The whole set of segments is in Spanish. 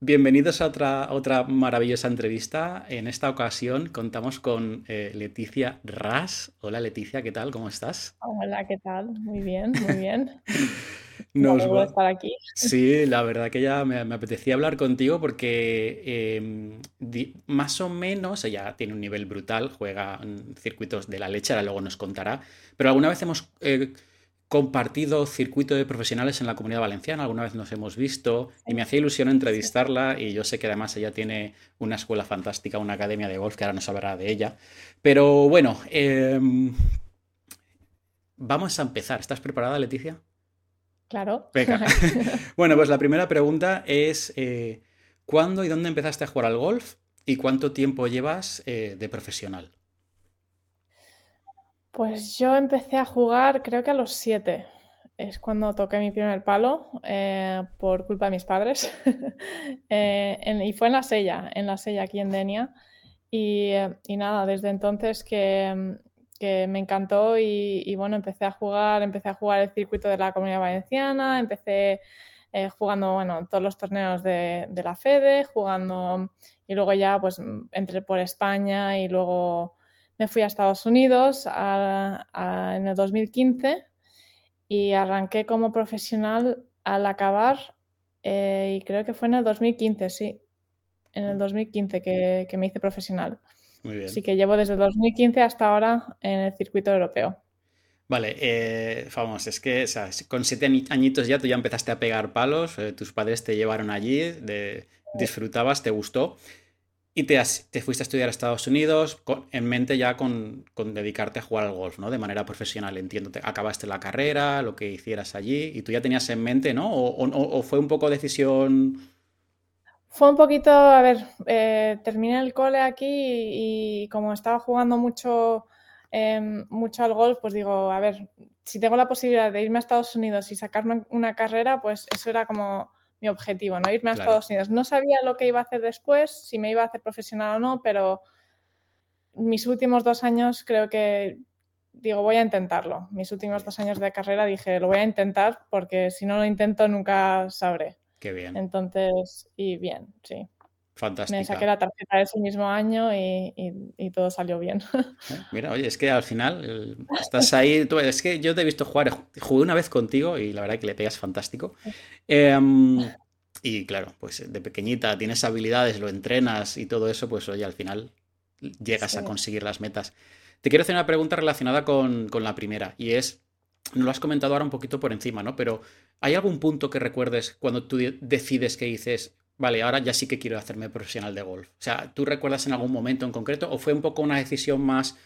Bienvenidos a otra, otra maravillosa entrevista. En esta ocasión contamos con eh, Leticia Ras. Hola Leticia, ¿qué tal? ¿Cómo estás? Hola, ¿qué tal? Muy bien, muy bien. Nos va- estar aquí. Sí, la verdad que ya me, me apetecía hablar contigo porque em, di- más o menos ella tiene un nivel brutal, juega en circuitos de la leche, ahora luego nos contará, pero alguna vez hemos eh, compartido circuito de profesionales en la Comunidad Valenciana, alguna vez nos hemos visto y me hacía ilusión entrevistarla y yo sé que además ella tiene una escuela fantástica, una academia de golf que ahora nos hablará de ella. Pero bueno, em, vamos a empezar. ¿Estás preparada, Leticia? claro. Venga. Bueno, pues la primera pregunta es, eh, ¿cuándo y dónde empezaste a jugar al golf y cuánto tiempo llevas eh, de profesional? Pues yo empecé a jugar creo que a los siete. Es cuando toqué mi primer palo eh, por culpa de mis padres. Eh, y fue en la Sella, en la Sella aquí en Denia. Y, nada, desde entonces que, que me encantó y, bueno, empecé a jugar, empecé a jugar el circuito de la Comunidad Valenciana, empecé eh, jugando, bueno, todos los torneos de, de la FEDE, jugando y luego ya pues entré por España y luego me fui a Estados Unidos a- a- en el 2015 y arranqué como profesional al acabar eh, y creo que fue en el 2015, sí, en el 2015 que, que me hice profesional. Muy Así bien. que llevo desde el 2015 hasta ahora en el circuito europeo. Vale, eh, vamos, es que o sea, con siete añi- añitos ya tú ya empezaste a pegar palos, eh, tus padres te llevaron allí, de- disfrutabas, te gustó y te, fuiste a estudiar a Estados Unidos en mente ya con, dedicarte a jugar al golf, ¿no? De manera profesional, entiendo. Te- acabaste la carrera, lo que hicieras allí y tú ya tenías en mente, ¿no? O, fue un poco decisión... Fue un poquito, a ver, eh, terminé el cole aquí y, y como estaba jugando mucho, em, mucho al golf, pues digo, a ver, si tengo la posibilidad de irme a Estados Unidos y sacarme una carrera, pues eso era como mi objetivo, ¿no? Irme a Claro, Estados Unidos. No sabía lo que iba a hacer después, si me iba a hacer profesional o no, pero mis últimos dos años creo que digo, voy a intentarlo. Mis últimos dos años de carrera dije, lo voy a intentar porque si no lo intento nunca sabré. qué bien, Entonces, y bien, sí. Me saqué fantástica. la tarjeta ese mismo año y, y- y todo salió bien. ¿eh? Mira, oye, es que al final el- estás ahí, tú- es que yo te he visto jugar, jugué una vez contigo y la verdad que le pegas fantástico. Em, y claro, pues de pequeñita tienes habilidades, lo entrenas y todo eso, pues oye, al final llegas a conseguir las metas. Te quiero hacer una pregunta relacionada con, con la primera y es, no lo has comentado ahora un poquito por encima, ¿no? Pero ¿hay algún punto que recuerdes cuando tú de- decides que dices, vale, ahora ya sí que quiero hacerme profesional de golf? O sea, ¿tú recuerdas en algún momento en concreto o fue un poco una decisión más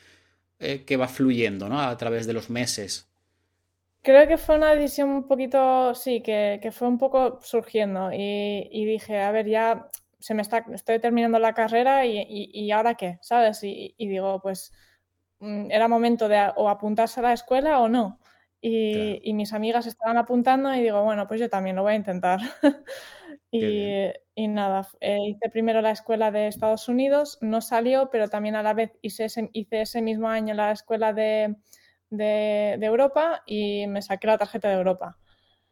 eh, que va fluyendo, ¿no? A través de los meses. Creo que fue una decisión un poquito, sí, que, que fue un poco surgiendo y, y dije, a ver, ya se me está, estoy terminando la carrera y, y- y ahora qué, ¿sabes? Y, y digo, pues mm, era momento de o apuntarse a la escuela o no. Claro, Y, y mis amigas estaban apuntando y digo, bueno, pues yo también lo voy a intentar. Y, y nada, eh, hice primero la escuela de Estados Unidos, no salió, pero también a la vez hice ese, hice ese mismo año la escuela de, de, de Europa y me saqué la tarjeta de Europa.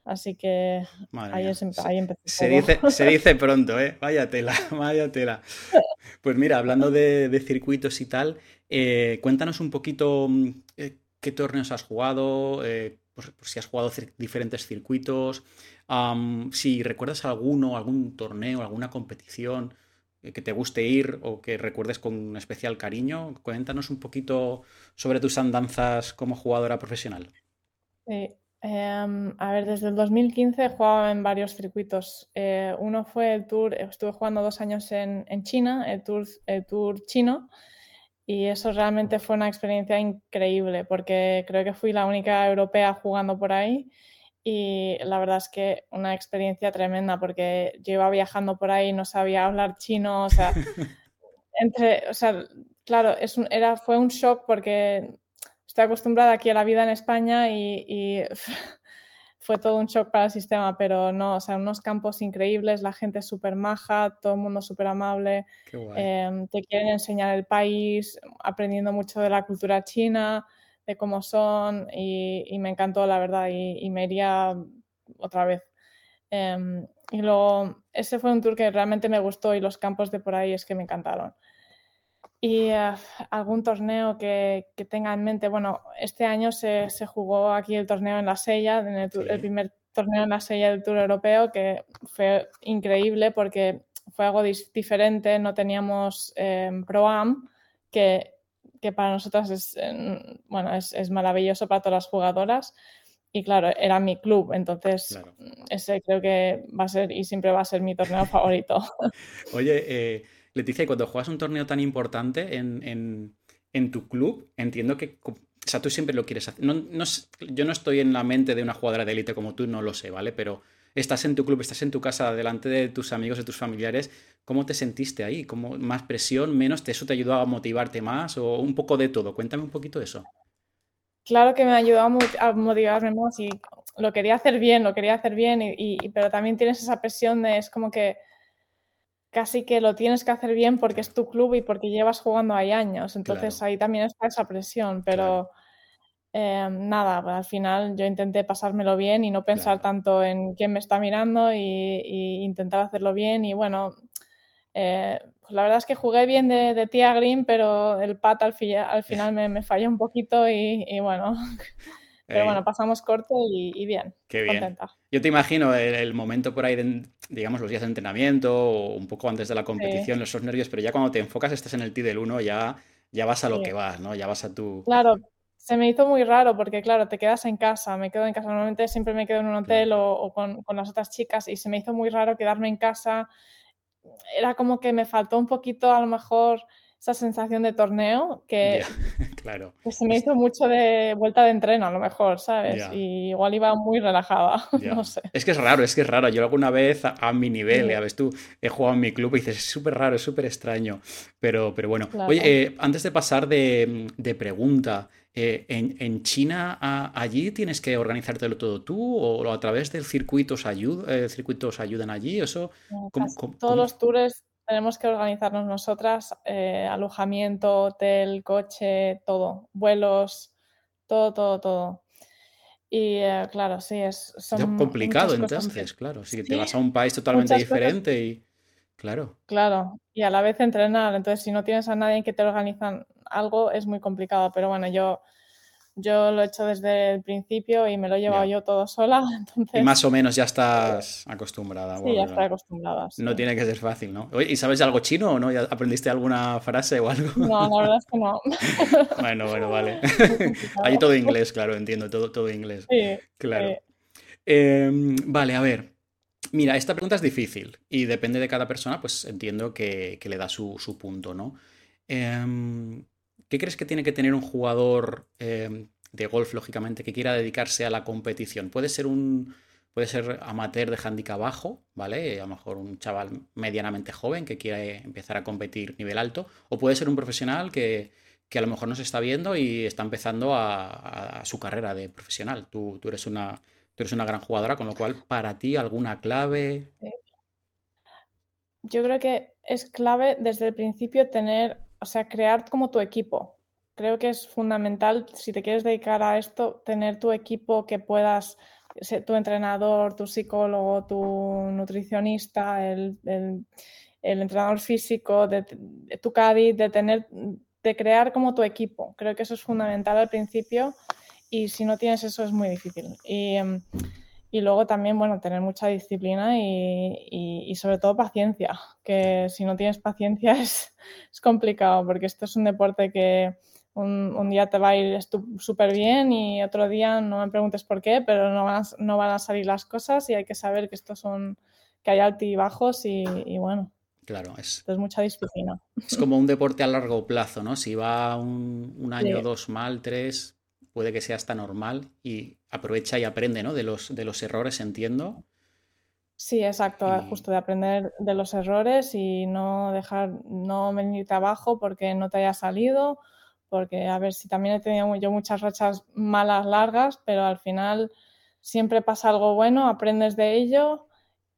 Así que ahí, es, ahí empezó se todo. dice, se dice pronto, ¿eh? Vaya tela, vaya tela. Pues mira, hablando de, de circuitos y tal, eh, cuéntanos un poquito mm, eh, qué torneos has jugado, eh, pues, pues si has jugado cir- diferentes circuitos, am, si recuerdas alguno, algún torneo, alguna competición eh, que te guste ir o que recuerdes con un especial cariño. Cuéntanos un poquito sobre tus andanzas como jugadora profesional. Sí, em, a ver, desde el 2015 he jugado en varios circuitos. Eh, uno fue el Tour, estuve jugando dos años en, en China, el Tour, el Tour chino, y eso realmente fue una experiencia increíble porque creo que fui la única europea jugando por ahí y la verdad es que una experiencia tremenda porque yo iba viajando por ahí, no sabía hablar chino, o sea, entre, o sea, claro, es un- era, fue un shock porque estoy acostumbrada aquí a la vida en España y, y fue todo un shock para el sistema, pero no, o sea, unos campos increíbles, la gente súper maja, todo el mundo súper amable, eh, te quieren enseñar el país, aprendiendo mucho de la cultura china, de cómo son, y, y me encantó, la verdad, y, y me iría otra vez. Em, y luego ese fue un tour que realmente me gustó y los campos de por ahí es que me encantaron. Y eh, algún torneo que, que, tenga en mente, bueno, este año se, se jugó aquí el torneo en la Sella, en el, el, primer torneo en la Sella del Tour Europeo, que fue increíble porque fue algo diferente, no teníamos eh, Pro-Am, que, que, para nosotras es, bueno, es, es, maravilloso para todas las jugadoras. Y claro, era mi club, entonces ese creo que va a ser y siempre va a ser mi torneo favorito. Oye, eh, Leticia, cuando juegas un torneo tan importante en, en, tu club, entiendo que o sea, tú siempre lo quieres hacer. No, no, yo no estoy en la mente de una jugadora de élite como tú, no lo sé, ¿vale? Pero estás en tu club, estás en tu casa, delante de tus amigos, de tus familiares. ¿Cómo te sentiste ahí? ¿Cómo, ¿Más presión, menos? ¿Eso te ayudó a motivarte más? ¿O un poco de todo? Cuéntame un poquito eso. Claro que me ayudó a motivarme más y lo quería hacer bien, lo quería hacer bien, y, pero también tienes esa presión de, es como que casi que lo tienes que hacer bien porque es tu club y porque llevas jugando ahí años. Entonces ahí también está esa presión, pero eh, nada, al final yo intenté pasármelo bien y no pensar tanto en quién me está mirando y, intentar hacerlo bien. Y bueno, eh, pues la verdad es que jugué bien de, de tía Green, pero el pat al, al final me, me, falló un poquito y bueno. Pero bueno, pasamos corto y, bien. Qué bien. Contenta. Yo te imagino el, momento por ahí, de, digamos, los días de entrenamiento o un poco antes de la competición, esos nervios, pero ya cuando te enfocas, estás en el T del 1, ya, ya vas a lo que vas, ¿no? Ya vas a tu... Claro, se me hizo muy raro porque, claro, te quedas en casa, me quedo en casa. Normalmente siempre me quedo en un hotel o, con, con, las otras chicas y se me hizo muy raro quedarme en casa. Era como que me faltó un poquito, a lo mejor, esa sensación de torneo que, claro. se me hizo mucho de vuelta de entreno a lo mejor, ¿sabes? Y igual iba muy relajada, no sé. Es que es raro, es que es raro. Yo alguna vez a, mi nivel, ya ves tú, he jugado en mi club y dices, es súper raro, es súper extraño. Pero, pero bueno, oye, eh, antes de pasar de, de pregunta, eh, en, en, China, a, allí tienes que organizártelo todo tú o a través del circuito os, eh, circuitos ayudan allí? Eso, todos los tours tenemos que organizarnos nosotras, eh, alojamiento, hotel, coche, todo, vuelos, todo, todo, todo. Y eh, claro, sí, es son complicado entonces, claro. Si te vas a un país totalmente diferente y claro. Claro, y a la vez entrenar. Entonces, si no tienes a nadie que te organizan algo, es muy complicado. Pero bueno, yo yo lo he hecho desde el principio y me lo he llevado yo todo sola. Y más o menos ya estás acostumbrada. Sí, ya estoy acostumbrada. No tiene que ser fácil, ¿no? ¿y sabes algo chino o no? ¿Ya aprendiste alguna frase o algo? No, la verdad es que no. bueno, bueno, vale. Ahí todo inglés, claro, entiendo, todo, todo inglés. Sí. Claro. Em, vale, a ver. Mira, esta pregunta es difícil y depende de cada persona, pues entiendo que, le da su, punto, ¿no? Em, ¿Qué crees que tiene que tener un jugador em, de golf, lógicamente, que quiera dedicarse a la competición? Puede ser un. Puede ser amateur de handicap bajo, ¿vale? A lo mejor un chaval medianamente joven que quiere empezar a competir nivel alto. O puede ser un profesional que, a lo mejor nos está viendo y está empezando a, su carrera de profesional. Tú, tú, eres una, tú eres una gran jugadora, con lo cual, para ti, ¿alguna clave? Yo creo que es clave desde el principio tener o sea, crear como tu equipo. Creo que es fundamental, si te quieres dedicar a esto, tener tu equipo que puedas, ser tu entrenador, tu psicólogo, tu nutricionista, el, entrenador físico, de, tu caddy, de tener, de crear como tu equipo. Creo que eso es fundamental al principio y si no tienes eso es muy difícil. Em, y luego también, bueno, tener mucha disciplina y, sobre todo paciencia, que si no tienes paciencia es, es complicado, porque esto es un deporte que un, un día te va a ir súper bien y otro día no me preguntes por qué, pero no van, a, no van a salir las cosas y hay que saber que estos son, que hay altibajos y, y bueno. Claro, es, es mucha disciplina. Es como un deporte a largo plazo, ¿no? Si va un, un año o dos mal, tres, puede que sea hasta normal y aprovecha y aprende, ¿no? De los, de los errores, entiendo. Sí, exacto, justo de aprender de los errores y no dejar, no venirte abajo porque no te haya salido, porque a ver si también he tenido yo muchas rachas malas largas, pero al final siempre pasa algo bueno, aprendes de ello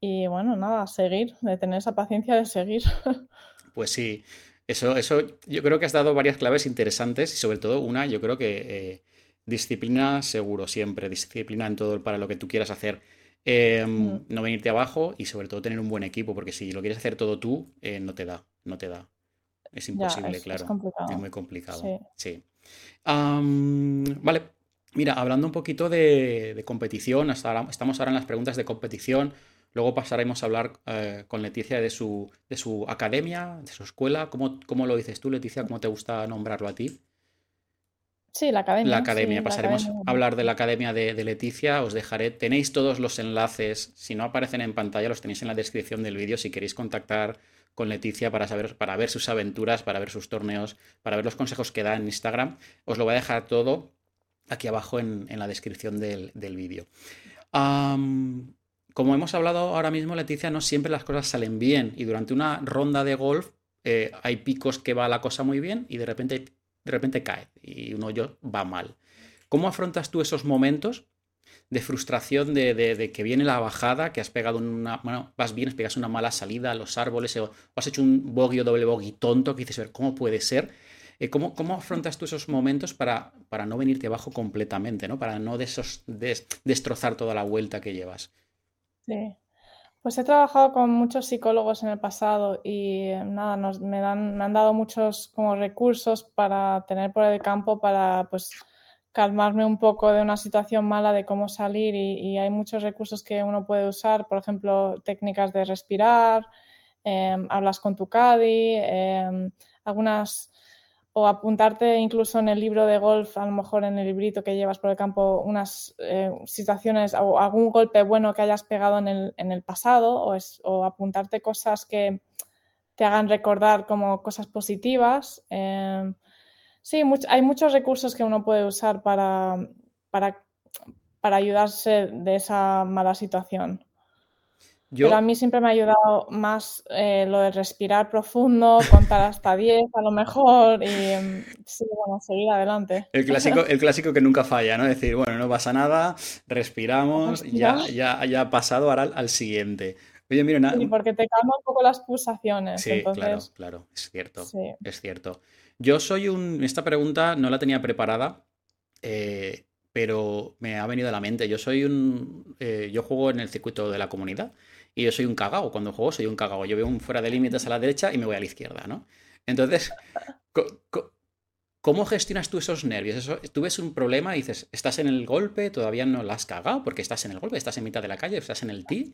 y bueno, nada, seguir, de tener esa paciencia de seguir. Pues sí, eso, eso yo creo que has dado varias claves interesantes y sobre todo una, yo creo que eh, Disciplina seguro, siempre. Disciplina en todo para lo que tú quieras hacer. Em, mm. No venirte abajo y sobre todo tener un buen equipo, porque si lo quieres hacer todo tú, eh, no te da, no te da. Es imposible, claro. Es, muy complicado. Sí. vale. Mira, hablando un poquito de, competición, estamos ahora en las preguntas de competición. Luego pasaremos a hablar eh, con Leticia de su, de su academia, de su escuela. ¿Cómo, ¿Cómo, lo dices tú, Leticia? ¿Cómo te gusta nombrarlo a ti? Sí, la academia. La academia. Pasaremos a hablar de la academia de, Leticia. Os dejaré. Tenéis todos los enlaces. Si no aparecen en pantalla, los tenéis en la descripción del vídeo si queréis contactar con Leticia para saber, para ver sus aventuras, para ver sus torneos, para ver los consejos que da en Instagram. Os lo voy a dejar todo aquí abajo en, la descripción del, vídeo. como hemos hablado ahora mismo, Leticia, no siempre las cosas salen bien. Y durante una ronda de golf eh, hay picos que va la cosa muy bien y de repente de repente cae y un hoyo va mal. ¿Cómo afrontas tú esos momentos de frustración de, que viene la bajada, que has pegado una, bueno, vas bien, pegas una mala salida a los árboles o, has hecho un bogey o doble bogey tonto que dices, ver, ¿cómo puede ser? Eh, ¿cómo, ¿cómo, afrontas tú esos momentos para, para no venirte abajo completamente, ¿no? para no de esos, destrozar toda la vuelta que llevas? Sí. Pues he trabajado con muchos psicólogos en el pasado y nada, me, dan, me han dado muchos como recursos para tener por el campo para pues calmarme un poco de una situación mala de cómo salir y, hay muchos recursos que uno puede usar, por ejemplo, técnicas de respirar, em, hablas con tu caddy, em, algunas o apuntarte incluso en el libro de golf, a lo mejor en el librito que llevas por el campo, unas eh, situaciones o algún golpe bueno que hayas pegado en el, en el pasado o, apuntarte cosas que te hagan recordar como cosas positivas. Em, sí, hay muchos recursos que uno puede usar para, para, para ayudarse de esa mala situación. Pero a mí siempre me ha ayudado más eh, lo de respirar profundo, contar hasta 10 a lo mejor y mm, sí, bueno, seguir adelante. El clásico, el clásico que nunca falla, ¿no? Decir, bueno, no pasa nada, respiramos, ya, ya, ya ha pasado ahora al, siguiente. Oye, mira, nada. Sí, porque te calma un poco las pulsaciones. Sí, claro, claro, es cierto. Es cierto. Yo soy un. Esta pregunta no la tenía preparada. Eh, pero me ha venido a la mente. Yo soy un. Eh, yo juego en el circuito de la comunidad y yo soy un cagao. Cuando juego soy un cagao. Yo veo un fuera de límites a la derecha y me voy a la izquierda, ¿no? Entonces, ¿cómo gestionas tú esos nervios? Eso, tú ves un problema y dices, estás en el golpe, todavía no la has cagado porque estás en el golpe, estás en mitad de la calle, estás en el tee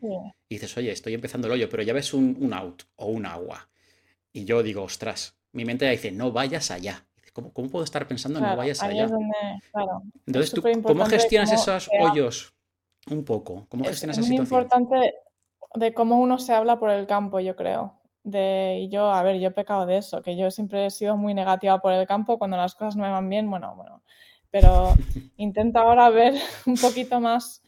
y dices, oye, estoy empezando el hoyo, pero ya ves un, out o un agua. Y yo digo, ostras, mi mente dice, no vayas allá. ¿Cómo, ¿Cómo, puedo estar pensando en no vayas allá? Entonces, ¿tú, ¿cómo gestionas esos hoyos? Un poco. ¿Cómo gestionas esa situación? Es muy importante de cómo uno se habla por el campo, yo creo. De, y yo, a ver, yo he pecado de eso, que yo siempre he sido muy negativa por el campo, cuando las cosas no me van bien, bueno, bueno, pero intento ahora ver un poquito más,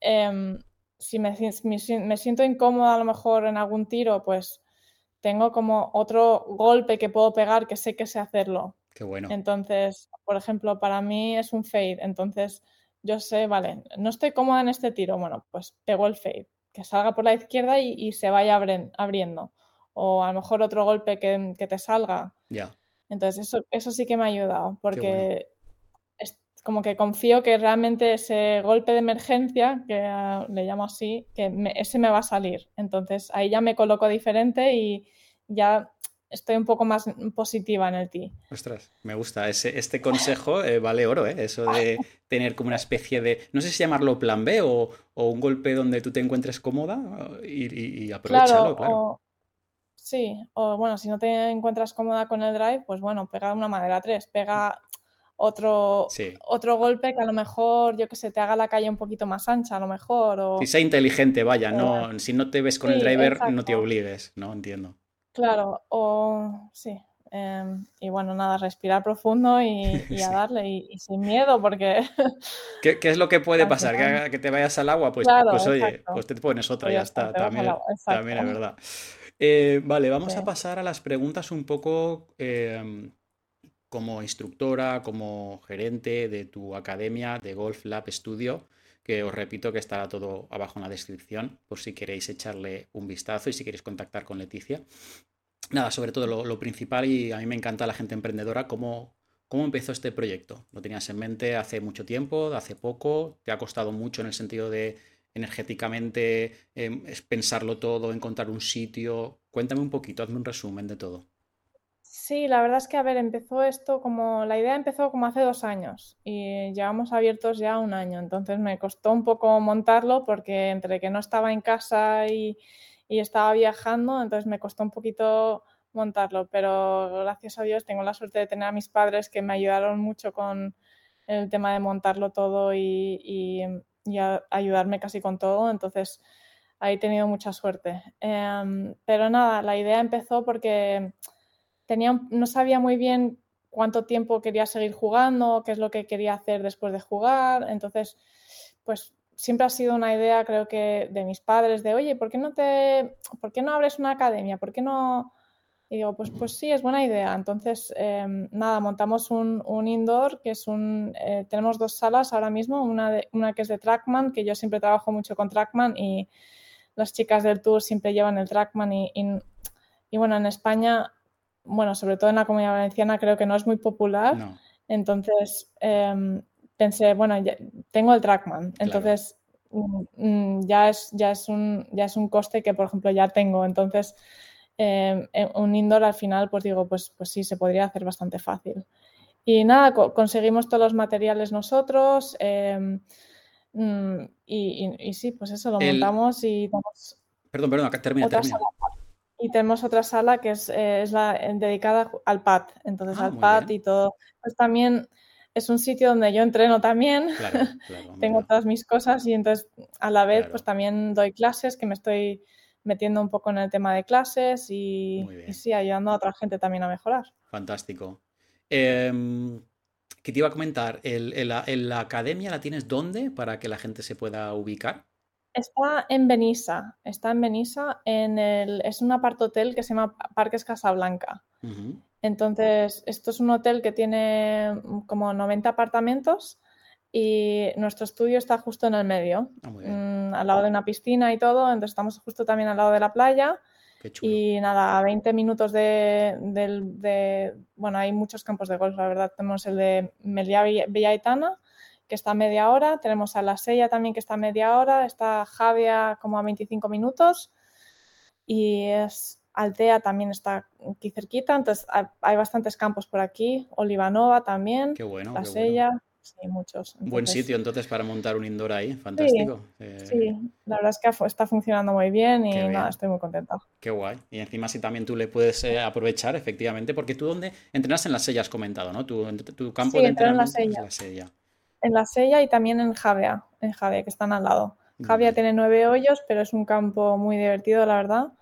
em, si me, me, siento incómoda a lo mejor en algún tiro, pues tengo como otro golpe que puedo pegar que sé que sé hacerlo. Qué bueno. Entonces, por ejemplo, para mí es un fade, entonces yo sé, vale, no estoy cómoda en este tiro, bueno, pues pego el fade que salga por la izquierda y, se vaya abriendo. O a lo mejor otro golpe que, te salga. Ya. Entonces, eso, eso sí que me ha ayudado, porque es como que confío que realmente ese golpe de emergencia, que le llamo así, que ese me va a salir. Entonces, ahí ya me coloco diferente y ya estoy un poco más positiva en el ti. Ostras, me gusta. Ese, este consejo eh, vale oro, ¿eh? Eso de tener como una especie de, no sé si llamarlo plan B o, un golpe donde tú te encuentres cómoda y, y aprovecharlo, claro. sí, o bueno, si no te encuentras cómoda con el drive, pues bueno, pega una madera 3, pega otro, otro golpe que a lo mejor, yo que sé, te haga la calle un poquito más ancha, a lo mejor. O... Si sea inteligente, vaya, no, si no te ves con el driver, no te obligues, ¿no? Entiendo. Claro, o sí. Em, y bueno, nada, respirar profundo y, a darle y, sin miedo, porque. ¿Qué, es lo que puede pasar? ¿Que, te vayas al agua? Pues, pues oye, pues te pones otra, ya está. También, también, es verdad. Eh, vale, vamos a pasar a las preguntas un poco em, como instructora, como gerente de tu academia de Golf Lab Studio que os repito que estará todo abajo en la descripción por si queréis echarle un vistazo y si queréis contactar con Leticia. Nada, sobre todo lo, principal y a mí me encanta la gente emprendedora, cómo, cómo empezó este proyecto. ¿Lo tenías en mente hace mucho tiempo, hace poco? ¿Te ha costado mucho en el sentido de energéticamente, em, pensarlo todo, encontrar un sitio. Cuéntame un poquito, hazme un resumen de todo. Sí, la verdad es que, a ver, empezó esto como, la idea empezó como hace dos años y llevamos abiertos ya un año, entonces me costó un poco montarlo porque entre que no estaba en casa y, y estaba viajando, entonces me costó un poquito montarlo, pero gracias a Dios tengo la suerte de tener a mis padres que me ayudaron mucho con el tema de montarlo todo y, ayudarme casi con todo, entonces ahí he tenido mucha suerte. Em, pero nada, la idea empezó porque tenía, no sabía muy bien cuánto tiempo quería seguir jugando, qué es lo que quería hacer después de jugar, entonces pues siempre ha sido una idea, creo que, de mis padres, de, oye, ¿por qué no te, por qué no abres una academia? ¿Por qué no? Y digo, pues, pues sí, es buena idea. Entonces, em, nada, montamos un, indoor, que es un, eh, tenemos dos salas ahora mismo, una, una que es de Trackman, que yo siempre trabajo mucho con Trackman y las chicas del tour siempre llevan el Trackman y, y, bueno, en España, bueno, sobre todo en la comunidad valenciana creo que no es muy popular. Entonces, em, pensé, bueno, ya, tengo el Trackman, entonces mm, mm, ya, es, ya, es un, ya es un coste que, por ejemplo, ya tengo. Entonces, em, un indoor al final, pues digo, pues, pues sí, se podría hacer bastante fácil. Y nada, conseguimos todos los materiales nosotros. Em, mm, y, sí, pues eso, lo montamos y tenemos. Perdón, perdón, acá termina, termina. Y tenemos otra sala que es, eh, es la dedicada al pad. Entonces, ah, al pad y todo. Pues también es un sitio donde yo entreno también, tengo todas mis cosas y entonces a la vez pues también doy clases, que me estoy metiendo un poco en el tema de clases y, sí, ayudando a otra gente también a mejorar. Fantástico. Eh, ¿Qué te iba a comentar? ¿El, la academia la tienes dónde para que la gente se pueda ubicar? Está en Benissa, está en Benissa, en el, es un apart hotel que se llama Parques Casablanca. Entonces, esto es un hotel que tiene como 90 apartamentos y nuestro estudio está justo en el medio, mm, al lado de una piscina y todo, entonces estamos justo también al lado de la playa. Y nada, a 20 minutos de, Bueno, hay muchos campos de golf, la verdad. Tenemos el de Meliá Villaitana, que está a media hora. Tenemos a La Sella también, que está a media hora. Está Javia como a 25 minutos. Y es Altea también está aquí cerquita, entonces hay bastantes campos por aquí, Olivanova también, qué bueno, La Sella, sí, muchos. Buen sitio entonces para montar un indoor ahí, fantástico. Sí, eh, la verdad es que está funcionando muy bien y nada, estoy muy contenta. Qué guay. Y encima si también tú le puedes eh, aprovechar, efectivamente, porque tú donde entrenas en La Sella has comentado, ¿no? Tu, tu campo de entrenamiento en la, Sella. En La Sella y también en Javea, en Javea, que están al lado. Javea tiene nueve hoyos, pero es un campo muy divertido, la verdad.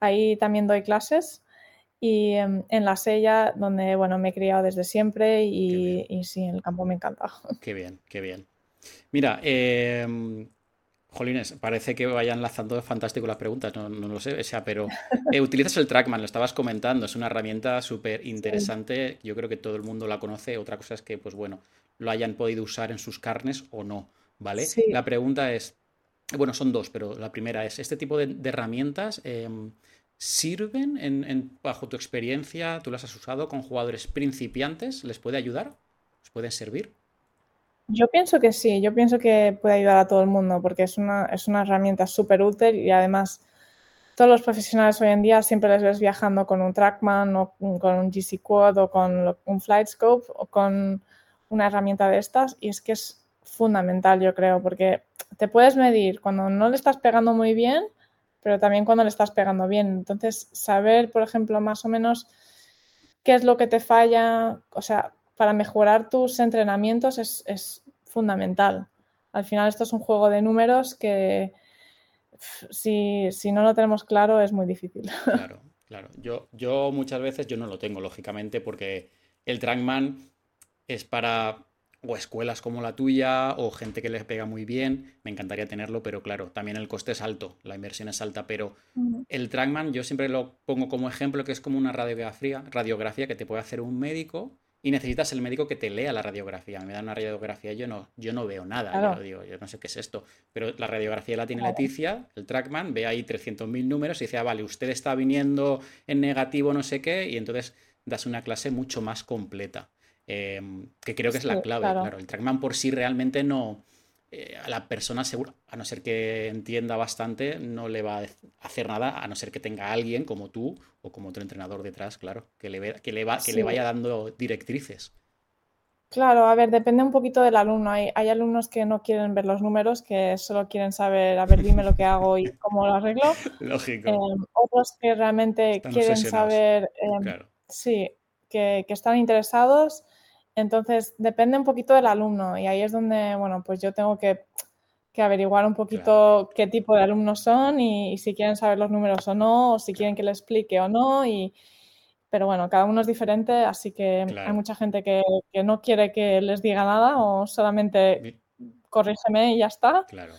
Ahí también doy clases y en, la sella, donde bueno, me he criado desde siempre y, y, sí, el campo me encanta. Qué bien, qué bien. Mira, eh, Jolines, parece que vayan enlazando fantástico las preguntas, no, lo sé, o sea, pero eh, utilizas el Trackman, lo estabas comentando, es una herramienta súper interesante, yo creo que todo el mundo la conoce, otra cosa es que, pues bueno, lo hayan podido usar en sus carnes o no, ¿vale? La pregunta es, bueno, son dos, pero la primera es, ¿este tipo de, herramientas em, sirven en, bajo tu experiencia? ¿Tú las has usado con jugadores principiantes? ¿Les puede ayudar? ¿Les pueden servir? Yo pienso que sí, yo pienso que puede ayudar a todo el mundo porque es una, es una herramienta súper útil y además todos los profesionales hoy en día siempre les ves viajando con un Trackman o con un GC Quad o con un Flightscope o con una herramienta de estas y es que es fundamental, yo creo, porque te puedes medir cuando no le estás pegando muy bien, pero también cuando le estás pegando bien. Entonces, saber, por ejemplo, más o menos qué es lo que te falla, o sea, para mejorar tus entrenamientos es, fundamental. Al final esto es un juego de números que si, no lo tenemos claro es muy difícil. Claro, claro. Yo, yo muchas veces yo no lo tengo, lógicamente, porque el trackman es para o escuelas como la tuya o gente que les pega muy bien, me encantaría tenerlo, pero claro, también el coste es alto, la inversión es alta, pero el Trackman yo siempre lo pongo como ejemplo que es como una radiografía, radiografía que te puede hacer un médico y necesitas el médico que te lea la radiografía. Me da una radiografía, yo no, yo no veo nada, yo, digo, yo no sé qué es esto, pero la radiografía la tiene Leticia, el Trackman, ve ahí 300.000 números y dice, ah, vale, usted está viniendo en negativo no sé qué, y entonces das una clase mucho más completa. Em, que creo que es la clave, claro. El trackman por sí realmente no, eh, a la persona segura, a no ser que entienda bastante, no le va a hacer nada, a no ser que tenga alguien como tú o como otro entrenador detrás, claro, que le, que le, va, que le vaya dando directrices. Claro, a ver, depende un poquito del alumno. Hay, hay, alumnos que no quieren ver los números, que solo quieren saber, a ver, dime lo que hago y cómo lo arreglo. Lógico. Em, otros que realmente quieren saber, em, sí, que, que, están interesados. Entonces, depende un poquito del alumno y ahí es donde, bueno, pues yo tengo que, que averiguar un poquito qué tipo de alumnos son y, y, si quieren saber los números o no, o si quieren que le explique o no. Y, pero bueno, cada uno es diferente, así que hay mucha gente que, no quiere que les diga nada o solamente corrígeme y ya está. Claro.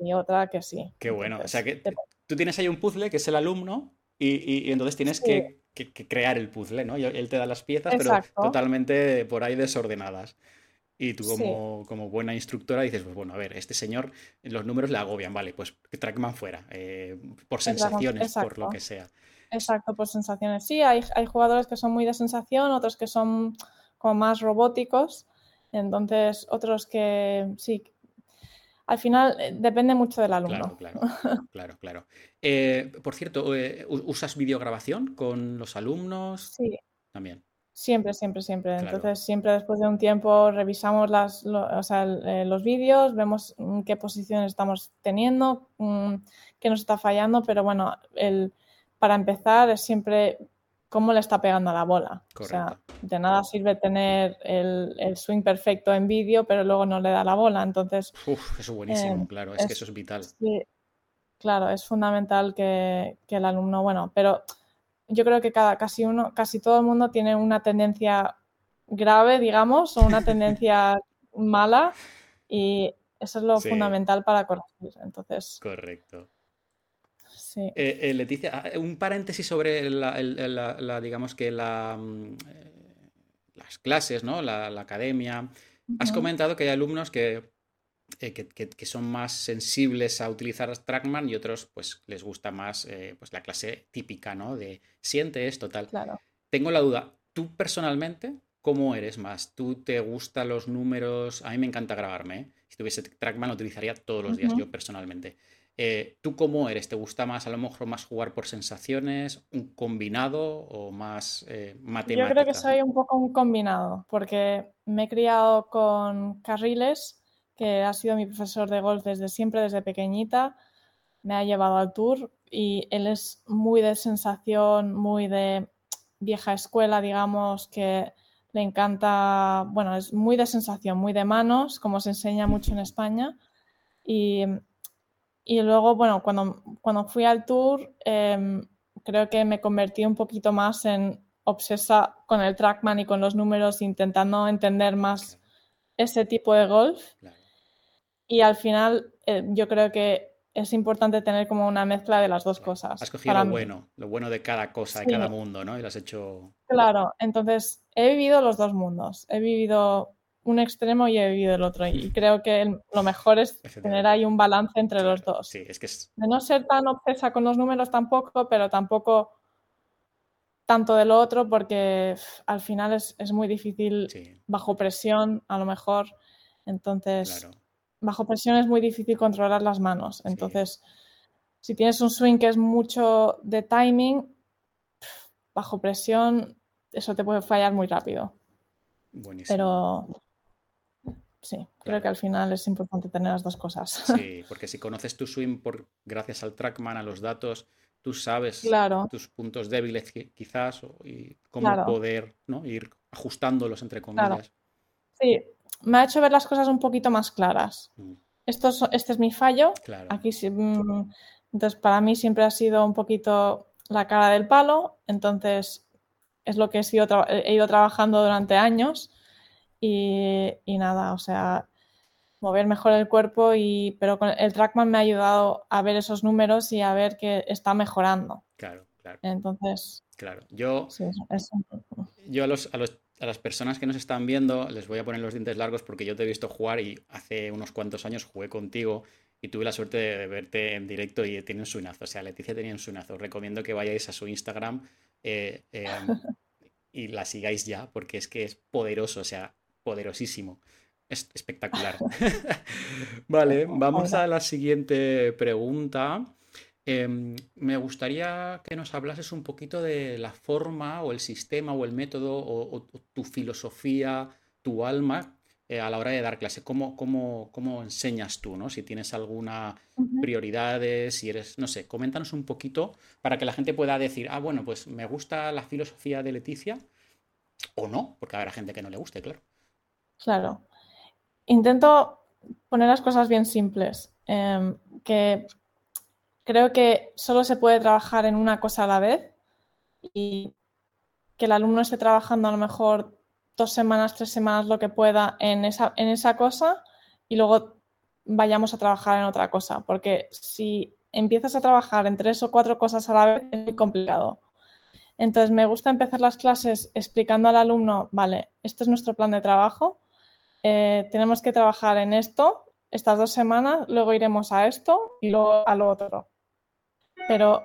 Y otra que sí. Qué bueno. o sea que tú tienes ahí un puzzle que es el alumno y, entonces tienes que, crear el puzzle, ¿no? Y él te da las piezas, pero totalmente por ahí desordenadas. Y tú como, buena instructora dices, pues bueno, a ver, este señor los números le agobian, vale, pues Trackman fuera, eh, por sensaciones, por lo que sea. Exacto, por sensaciones. Sí, hay, hay jugadores que son muy de sensación, otros que son como más robóticos, entonces otros que sí. Al final eh, depende mucho del alumno. Claro, claro, claro, claro. Eh, por cierto, eh, ¿usas videograbación con los alumnos? Sí. También. Siempre, siempre, siempre. Entonces, siempre después de un tiempo revisamos las, los vídeos, vemos mm, qué posiciones estamos teniendo, mm, qué nos está fallando, pero bueno, el, para empezar, es siempre cómo le está pegando a la bola. O sea, de nada sirve tener el, swing perfecto en vídeo, pero luego no le da la bola. Entonces. Uf, eso es buenísimo, eh, claro, es, que eso es vital. Sí, claro, es fundamental que, el alumno, bueno, pero yo creo que cada, casi uno, casi todo el mundo tiene una tendencia grave, digamos, o una tendencia mala, y eso es lo fundamental para corregir. Entonces. Correcto. Eh, eh, Leticia, ah, un paréntesis sobre la, digamos que la, mm, eh, las clases, ¿no? La, academia. Has comentado que hay alumnos que, que, son más sensibles a utilizar Trackman y otros, pues, les gusta más pues, la clase típica, ¿no? De siente esto, tal. Claro. Tengo la duda, ¿tú personalmente cómo eres más? ¿Tú te gustan los números? A mí me encanta grabarme, Si tuviese Trackman lo utilizaría todos los días, yo personalmente. Eh, ¿Tú cómo eres? ¿Te gusta más a lo mejor más jugar por sensaciones, un combinado o más eh, matemática? Yo creo que soy un poco un combinado, porque me he criado con Carriles, que ha sido mi profesor de golf desde siempre, desde pequeñita. Me ha llevado al tour y él es muy de sensación, muy de vieja escuela, digamos, que le encanta, bueno, es muy de sensación, muy de manos, como se enseña mucho en España. Y y luego, bueno, cuando, cuando fui al tour, em, creo que me convertí un poquito más en obsesa con el trackman y con los números, intentando entender más ese tipo de golf. Y al final, eh, yo creo que es importante tener como una mezcla de las dos cosas. Has cogido lo bueno, lo bueno de cada cosa, de cada mundo, ¿no? Y lo has hecho. Claro, entonces he vivido los dos mundos. He vivido un extremo y he vivido el otro. Y creo que lo mejor es tener ahí un balance entre los dos. Sí, es que De no ser tan obsesa con los números tampoco, pero tampoco tanto de lo otro, porque al final es, muy difícil bajo presión, a lo mejor. Entonces, bajo presión es muy difícil controlar las manos. Entonces, si tienes un swing que es mucho de timing, bajo presión, eso te puede fallar muy rápido. Buenísimo. Pero Sí, creo que al final es importante tener las dos cosas. Sí, porque si conoces tu swing por, gracias al trackman, a los datos, tú sabes tus puntos débiles quizás y cómo poder ¿no? ir ajustándolos entre comillas. Sí, me ha hecho ver las cosas un poquito más claras. Mm. Esto este es mi fallo. Aquí mm, entonces para mí siempre ha sido un poquito la cara del palo. Entonces es lo que he, sido he ido trabajando durante años y, nada, o sea, mover mejor el cuerpo y pero con el trackman me ha ayudado a ver esos números y a ver que está mejorando. Claro, claro. Entonces, claro, yo yo a los, a los a las personas que nos están viendo les voy a poner los dientes largos porque yo te he visto jugar y hace unos cuantos años jugué contigo y tuve la suerte de verte en directo y tiene un suinazo. O sea, Leticia tenía un suinazo. Os recomiendo que vayáis a su Instagram eh, eh, y la sigáis ya porque es que es poderoso. O sea, poderosísimo. Es espectacular. vale, vamos a la siguiente pregunta. Em, me gustaría que nos hablases un poquito de la forma o el sistema o el método o, tu filosofía, tu alma eh, a la hora de dar clase. ¿Cómo, cómo, cómo enseñas tú? ¿no? Si tienes alguna prioridades, si eres, no sé, coméntanos un poquito para que la gente pueda decir, ah, bueno, pues me gusta la filosofía de Leticia o no, porque habrá gente que no le guste, claro. Claro intento poner las cosas bien simples, em, que creo que solo se puede trabajar en una cosa a la vez y que el alumno esté trabajando a lo mejor dos semanas, tres semanas, lo que pueda en esa, en esa cosa y luego vayamos a trabajar en otra cosa, porque si empiezas a trabajar en tres o cuatro cosas a la vez es muy complicado. Entonces me gusta empezar las clases explicando al alumno, vale, este es nuestro plan de trabajo, eh, tenemos que trabajar en esto estas dos semanas, luego iremos a esto y luego a lo otro. Pero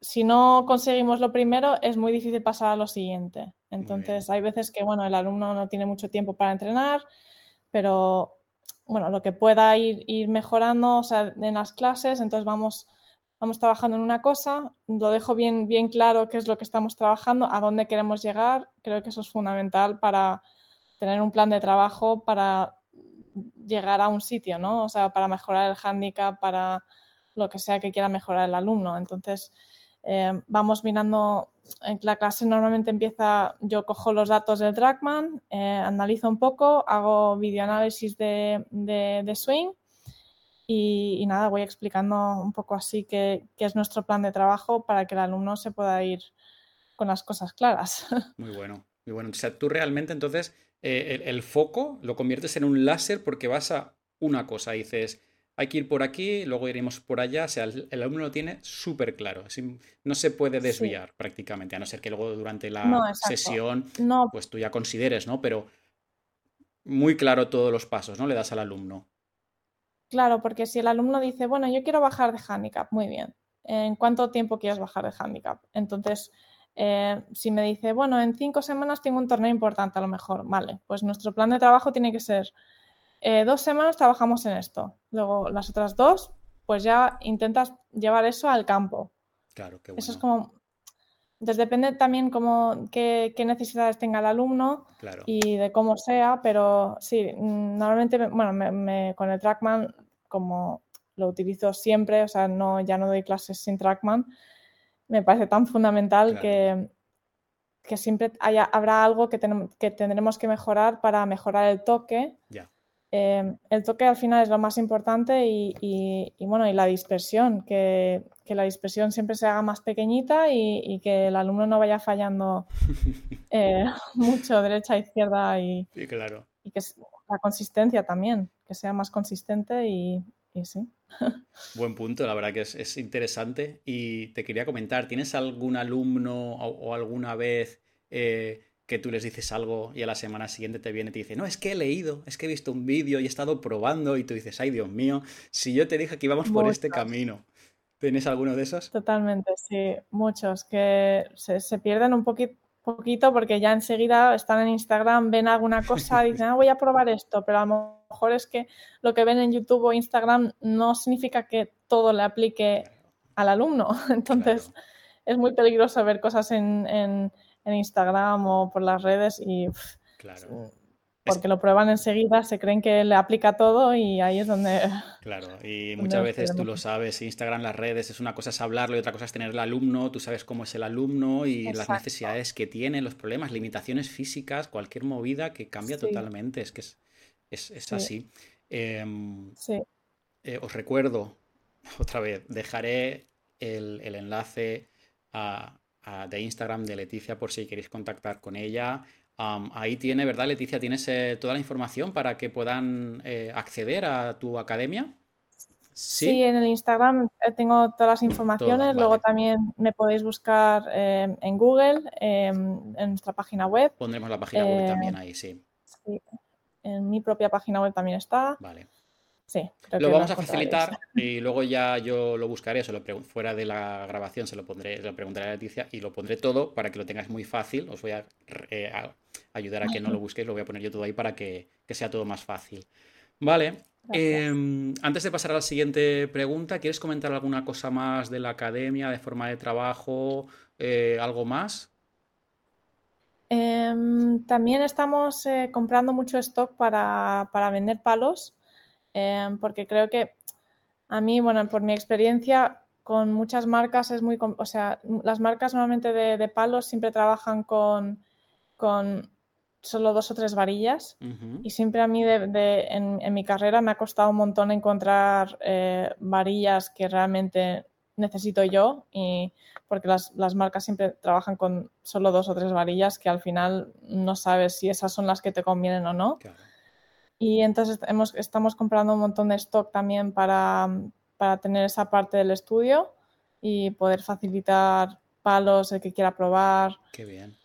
si no conseguimos lo primero, es muy difícil pasar a lo siguiente. Entonces, hay veces que, bueno, el alumno no tiene mucho tiempo para entrenar, pero, bueno, lo que pueda ir, ir mejorando, o sea, en las clases, entonces vamos, vamos trabajando en una cosa, lo dejo bien, bien claro qué es lo que estamos trabajando, a dónde queremos llegar, creo que eso es fundamental para tener un plan de trabajo para llegar a un sitio, ¿no? O sea, para mejorar el hándicap, para lo que sea que quiera mejorar el alumno. Entonces, eh, vamos mirando, la clase normalmente empieza, yo cojo los datos del Trackman, eh, analizo un poco, hago videoanálisis de, swing y, nada, voy explicando un poco así qué, qué es nuestro plan de trabajo para que el alumno se pueda ir con las cosas claras. Muy bueno, muy bueno. O sea, tú realmente entonces eh, el, foco lo conviertes en un láser porque vas a una cosa. Dices, hay que ir por aquí, luego iremos por allá. O sea, el, alumno lo tiene súper claro. no se puede desviar prácticamente, a no ser que luego durante la sesión, pues tú ya consideres, ¿no? Pero muy claro todos los pasos, ¿no? Le das al alumno. Claro, porque si el alumno dice, bueno, yo quiero bajar de handicap, muy bien. ¿En cuánto tiempo quieres bajar de handicap? Entonces, eh, si me dice, bueno, en cinco semanas tengo un torneo importante a lo mejor, vale, pues nuestro plan de trabajo tiene que ser, eh, dos semanas trabajamos en esto, luego las otras dos, pues ya intentas llevar eso al campo. Claro, qué bueno. Eso es como... Entonces depende también como qué, necesidades tenga el alumno y de cómo sea, pero sí, normalmente, bueno, me, con el Trackman, como lo utilizo siempre, o sea, no, ya no doy clases sin Trackman, me parece tan fundamental que, que, siempre haya, habrá algo que, que tendremos que mejorar para mejorar el toque. Eh, el toque al final es lo más importante y, y, bueno, y la dispersión, que, que, la dispersión siempre se haga más pequeñita y, que el alumno no vaya fallando eh, mucho derecha, izquierda y, claro. y que la consistencia también, que sea más consistente y, Buen punto, la verdad que es, interesante. Y te quería comentar, ¿tienes algún alumno o, alguna vez eh, que tú les dices algo y a la semana siguiente te viene y te dice, no, es que he leído, es que he visto un vídeo y he estado probando y tú dices, ay Dios mío, si yo te dije que íbamos por este camino. ¿Tienes alguno de esos? Totalmente, sí, muchos que se, se pierden un poquito poquito porque ya enseguida están en Instagram, ven alguna cosa dicen, ah, voy a probar esto, pero a lo mejor es que lo que ven en YouTube o Instagram no significa que todo le aplique al alumno. Entonces es muy peligroso ver cosas en, en, Instagram o por las redes y claro. porque lo prueban enseguida, se creen que le aplica todo y ahí es donde... Claro, y muchas veces tú lo sabes, Instagram, las redes, es una cosa es hablarlo y otra cosa es tener el alumno, tú sabes cómo es el alumno y las necesidades que tiene, los problemas, limitaciones físicas, cualquier movida que cambia totalmente, es que es, así. Em, sí. Eh, os recuerdo, otra vez, dejaré el, enlace de Instagram de Leticia por si queréis contactar con ella ahí tiene, ¿verdad, Leticia? ¿Tienes eh, toda la información para que puedan eh, acceder a tu academia? ¿Sí? en el Instagram tengo todas las informaciones. Luego también me podéis buscar en Google, em, en nuestra página web. Pondremos la página web también ahí, sí. sí. En mi propia página web también está. Vale. Sí, lo vamos a facilitar y luego ya yo lo buscaré, se lo fuera de la grabación se lo pondré, se lo preguntaré a Leticia y lo pondré todo para que lo tengáis muy fácil. Os voy a, ayudar a que no lo busquéis, lo voy a poner yo todo ahí para que, sea todo más fácil. Vale. Em, antes de pasar a la siguiente pregunta, ¿quieres comentar alguna cosa más de la academia, de forma de trabajo, eh, algo más? Em, también estamos eh, comprando mucho stock para, para vender palos, em, porque creo que a mí, bueno, por mi experiencia, con muchas marcas es muy, o sea, las marcas normalmente de, palos siempre trabajan con, con, solo dos o tres varillas y siempre a mí de, en, mi carrera me ha costado un montón encontrar eh, varillas que realmente necesito yo y porque las, marcas siempre trabajan con solo dos o tres varillas que al final no sabes si esas son las que te convienen o no. Y entonces hemos, estamos comprando un montón de stock también para, para tener esa parte del estudio y poder facilitar palos el que quiera probar. Qué bien.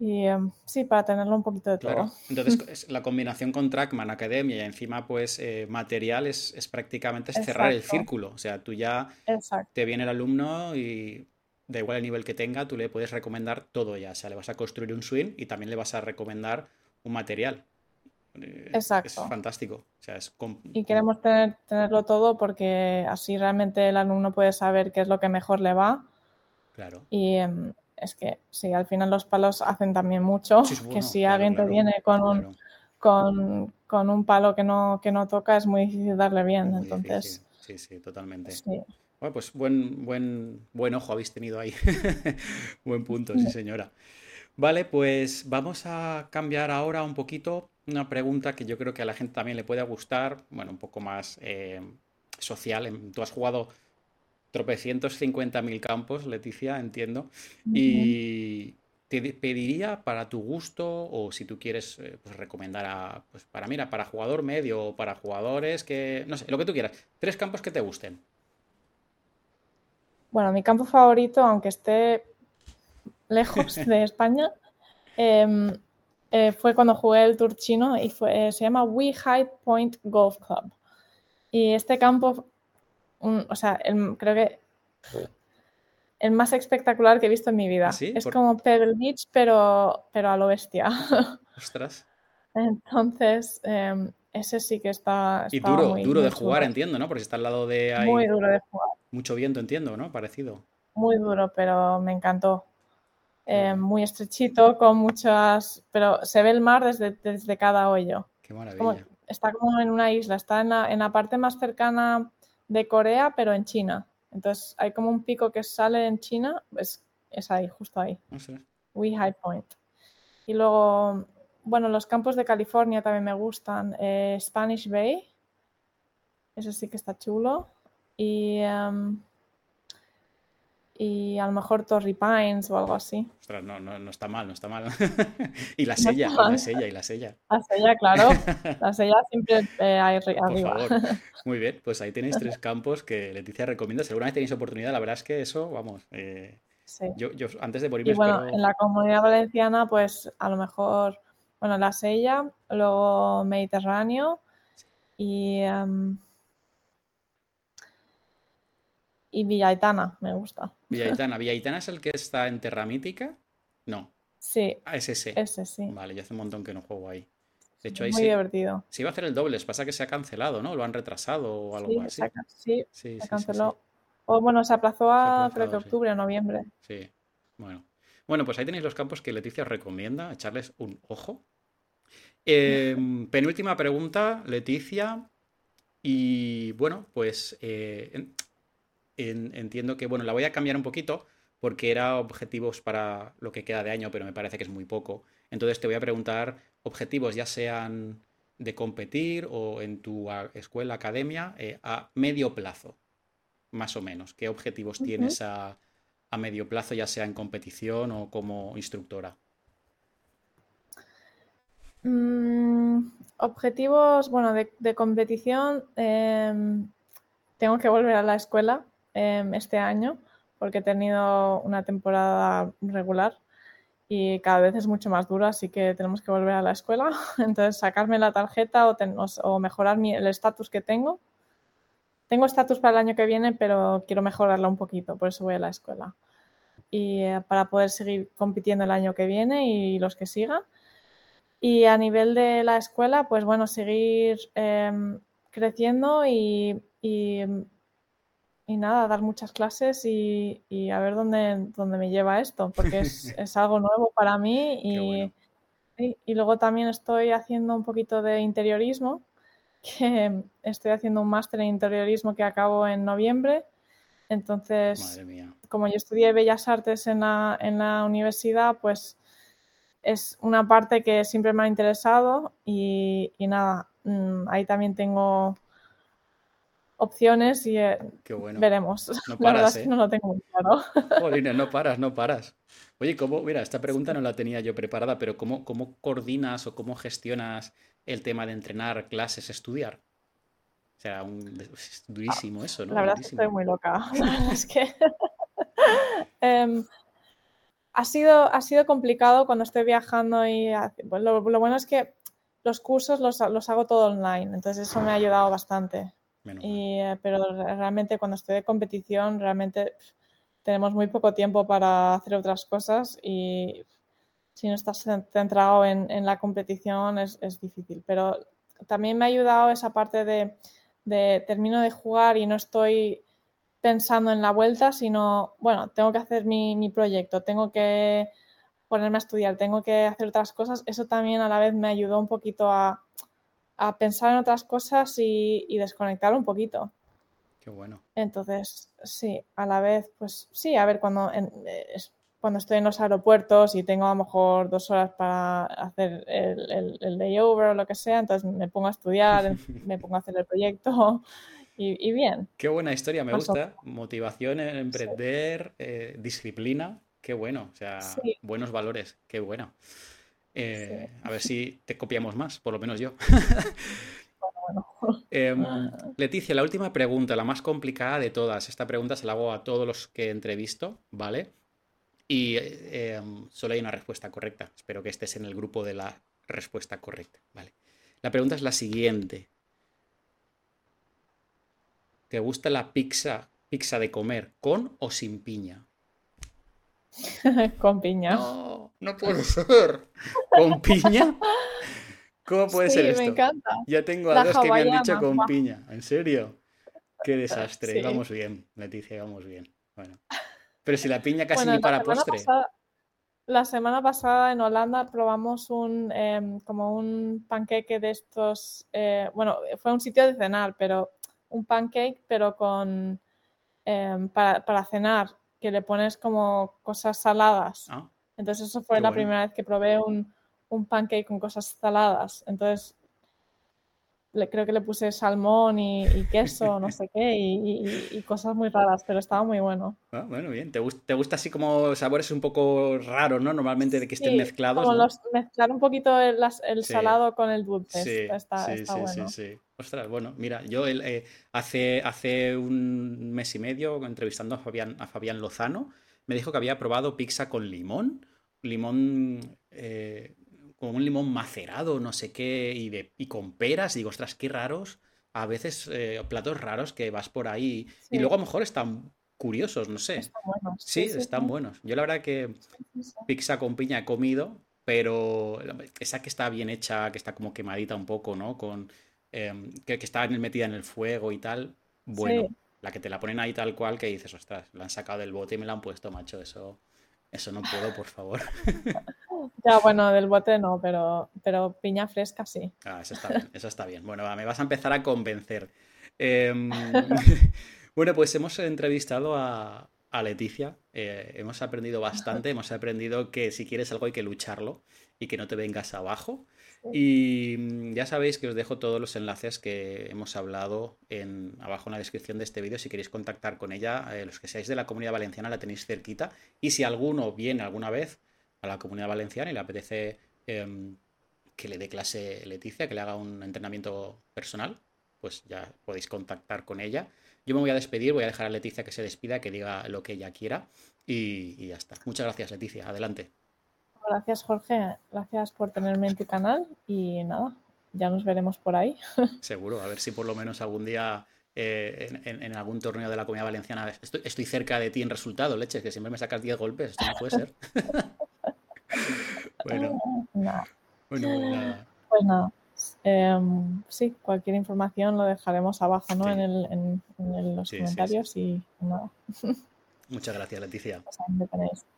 Y em, sí, para tenerlo un poquito de todo. Entonces, la combinación con Trackman Academia y encima, pues, eh, material es, prácticamente cerrar el círculo. O sea, tú ya te viene el alumno y da igual el nivel que tenga, tú le puedes recomendar todo ya. O sea, le vas a construir un swing y también le vas a recomendar un material. Eh, Exacto. Es fantástico. Y queremos tener, tenerlo todo porque así realmente el alumno puede saber qué es lo que mejor le va. Claro. Y em, es que sí, al final los palos hacen también mucho. que si alguien te viene con un, con, un palo que no, que no toca, es muy difícil darle bien. entonces. Sí, sí, totalmente. Bueno, pues buen, buen, buen ojo habéis tenido ahí. buen punto, sí, señora. Vale, pues vamos a cambiar ahora un poquito una pregunta que yo creo que a la gente también le puede gustar, bueno, un poco más eh, social. Tú has jugado tropecientos cincuenta mil campos, Leticia, entiendo, y te pediría para tu gusto o si tú quieres eh, pues, recomendar a, pues para, mira, para jugador medio o para jugadores que, no sé, lo que tú quieras, tres campos que te gusten. Bueno, mi campo favorito, aunque esté lejos de España, em, eh, fue cuando jugué el tour chino y fue, se llama We High Point Golf Club. Y este campo, o sea, creo que el más espectacular que he visto en mi vida. ¿Ah, es como Pebble Beach, pero, pero a lo bestia. Ostras. Entonces, em, ese sí que está. y duro, duro de jugar, entiendo, ¿no? Porque está al lado de ahí. Muy duro de jugar. Mucho viento, entiendo, ¿no? Parecido. Muy duro, pero me encantó. Eh, muy estrechito, con muchas, pero se ve el mar desde, desde cada hoyo. Qué maravilla. está como en una isla, está en la, en la, parte más cercana de Corea, pero en China. Entonces hay como un pico que sale en China, pues es ahí, justo ahí. Sé. We High Point. Y luego, bueno, los campos de California también me gustan. Eh, Spanish Bay, ese sí que está chulo. Y em, y a lo mejor Torrey Pines o algo así. Ostras, no, no, no está mal, no está mal. y la sella, y la sella, y la sella. La sella, claro. La sella siempre eh, hay arriba. Por favor. Muy bien, pues ahí tenéis tres campos que Leticia recomienda. Vez tenéis oportunidad, la verdad es que eso, vamos. Eh, sí. yo, yo, antes de morirme y bueno, en la comunidad valenciana, pues a lo mejor, bueno, la sella, luego Mediterráneo y. Em, y Villaitana, me gusta. Villaitana. ¿Villaitana es el que está en Terra Mítica? No. Sí. Ah, es ese. Ese sí. Vale, ya hace un montón que no juego ahí. De hecho, ahí Muy divertido. Se iba a hacer el doble, pasa que se ha cancelado, ¿no? Lo han retrasado o algo así. sí, sí, se canceló. o bueno, se aplazó a creo que octubre o noviembre. Sí. Bueno. Bueno, pues ahí tenéis los campos que Leticia os recomienda, echarles un ojo. Em, penúltima pregunta, Leticia. Y bueno, pues eh, entiendo que, bueno, la voy a cambiar un poquito porque era objetivos para lo que queda de año, pero me parece que es muy poco. Entonces te voy a preguntar objetivos, ya sean de competir o en tu escuela, academia, eh, a medio plazo, más o menos. ¿Qué objetivos tienes a, medio plazo, ya sea en competición o como instructora? Mm, objetivos, bueno, de, competición, em, tengo que volver a la escuela Em, este año porque he tenido una temporada regular y cada vez es mucho más dura, así que tenemos que volver a la escuela. Entonces, sacarme la tarjeta o, mejorar el estatus que tengo. Tengo estatus para el año que viene, pero quiero mejorarla un poquito, por eso voy a la escuela. Y eh, para poder seguir compitiendo el año que viene y los que sigan. Y a nivel de la escuela, pues bueno, seguir em, creciendo y, y, nada, dar muchas clases y, a ver dónde, dónde, me lleva esto, porque es, es algo nuevo para mí y, y, luego también estoy haciendo un poquito de interiorismo, que estoy haciendo un máster en interiorismo que acabo en noviembre. Entonces, como yo estudié Bellas Artes en la, en la universidad, pues es una parte que siempre me ha interesado y, nada, mm, ahí también tengo opciones y eh, veremos. No paras, ¿eh? no lo tengo muy claro. no paras, no paras. Oye, ¿cómo? Mira, esta pregunta no la tenía yo preparada, pero ¿cómo, cómo coordinas o cómo gestionas el tema de entrenar, clases, estudiar? O sea, es durísimo eso, ¿no? La verdad es que estoy muy loca. es que em, ha, sido, ha sido complicado cuando estoy viajando y pues lo, bueno es que los cursos los, hago todo online, entonces eso me ha ayudado bastante. Eh, pero realmente cuando estoy de competición, realmente tenemos muy poco tiempo para hacer otras cosas y si no estás centrado en, la competición es, difícil. Pero también me ha ayudado esa parte de, de, termino de jugar y no estoy pensando en la vuelta, sino, bueno, tengo que hacer mi, proyecto, tengo que ponerme a estudiar, tengo que hacer otras cosas. Eso también a la vez me ayudó un poquito a, pensar en otras cosas y desconectar un poquito bueno. Entonces, sí, a la vez, pues sí, a ver, cuando, cuando estoy en los aeropuertos y tengo a lo mejor dos horas para hacer el, el, layover o lo que sea, entonces me pongo a estudiar, me pongo a hacer el proyecto y, bien. Qué buena historia, me gusta. Motivación en emprender, eh, disciplina, qué bueno, o sea, buenos valores, qué bueno. Eh, a ver si te copiamos más, por lo menos yo. Em, Leticia, la última pregunta, la más complicada de todas. Esta pregunta se la hago a todos los que entrevisto, ¿vale? Y em, solo hay una respuesta correcta. Espero que estés en el grupo de la respuesta correcta, ¿vale? La pregunta es la siguiente. ¿Te gusta la pizza, pizza de comer con o sin piña? con piña. No, no puede ser. ¿Con piña? ¿Cómo puede ser esto? me encanta. Ya tengo a dos que me han dicho con piña. ¿En serio? Qué desastre. Vamos bien, Leticia, vamos bien. Bueno. Pero si la piña casi ni para postre. la semana pasada en Holanda probamos un em, como un panqueque de estos. Eh, bueno, fue un sitio de cenar, pero un pancake, pero con em, para, cenar, que le pones como cosas saladas. Ah, Entonces, eso fue la primera vez que probé un, un pancake con cosas saladas. Entonces, le, creo que le puse salmón y, queso, no sé qué, y, cosas muy raras, pero estaba muy bueno. Ah, bueno, bien. ¿Te, ¿Te, gusta así como sabores un poco raros, ¿no? Normalmente de que estén mezclados. Como mezclar un poquito el, salado con el dulce. Sí, está, sí, sí, sí, sí, Ostras, bueno, mira, yo eh, hace, hace un mes y medio, entrevistando a Fabián, a Fabián Lozano, me dijo que había probado pizza con limón. Limón. Eh, con un limón macerado, no sé qué, y, de, y con peras, digo, ostras, qué raros, a veces eh, platos raros que vas por ahí, y luego a lo mejor están curiosos, no sé. Están buenos. Sí, están buenos. Yo la verdad que pizza con piña he comido, pero esa que está bien hecha, que está como quemadita un poco, ¿no? Con, em, que, está metida en el fuego y tal, bueno. La que te la ponen ahí tal cual que dices, ostras, la han sacado del bote y me la han puesto, macho, eso, eso no puedo, por favor. Ya, bueno, del bote no, pero, pero piña fresca sí. Ah, eso está bien, eso está bien. Bueno, me vas a empezar a convencer. Em, bueno, pues hemos entrevistado a, Leticia. Eh, hemos aprendido bastante. Hemos aprendido que si quieres algo hay que lucharlo y que no te vengas abajo. Y mm, ya sabéis que os dejo todos los enlaces que hemos hablado en, abajo en la descripción de este vídeo. Si queréis contactar con ella, eh, los que seáis de la comunidad valenciana la tenéis cerquita. Y si alguno viene alguna vez a la comunidad valenciana y le apetece em, que le dé clase Leticia, que le haga un entrenamiento personal, pues ya podéis contactar con ella. Yo me voy a despedir, voy a dejar a Leticia que se despida, que diga lo que ella quiera y, ya está. Muchas gracias, Leticia. Adelante gracias Jorge, gracias por tenerme en tu canal y nada, ya nos veremos por ahí. Seguro, a ver si por lo menos algún día eh, en, algún torneo de la Comunidad Valenciana estoy, cerca de ti en resultado, leches, que siempre me sacas 10 golpes, esto no puede ser. bueno, no. Pues nada. Pues nada. Em, sí, cualquier información lo dejaremos abajo, ¿no? En, el, en, los comentarios y nada. Muchas gracias, Leticia.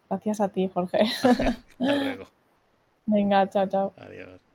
Gracias a ti, Jorge. Hasta luego. Venga, chao, chao. Adiós.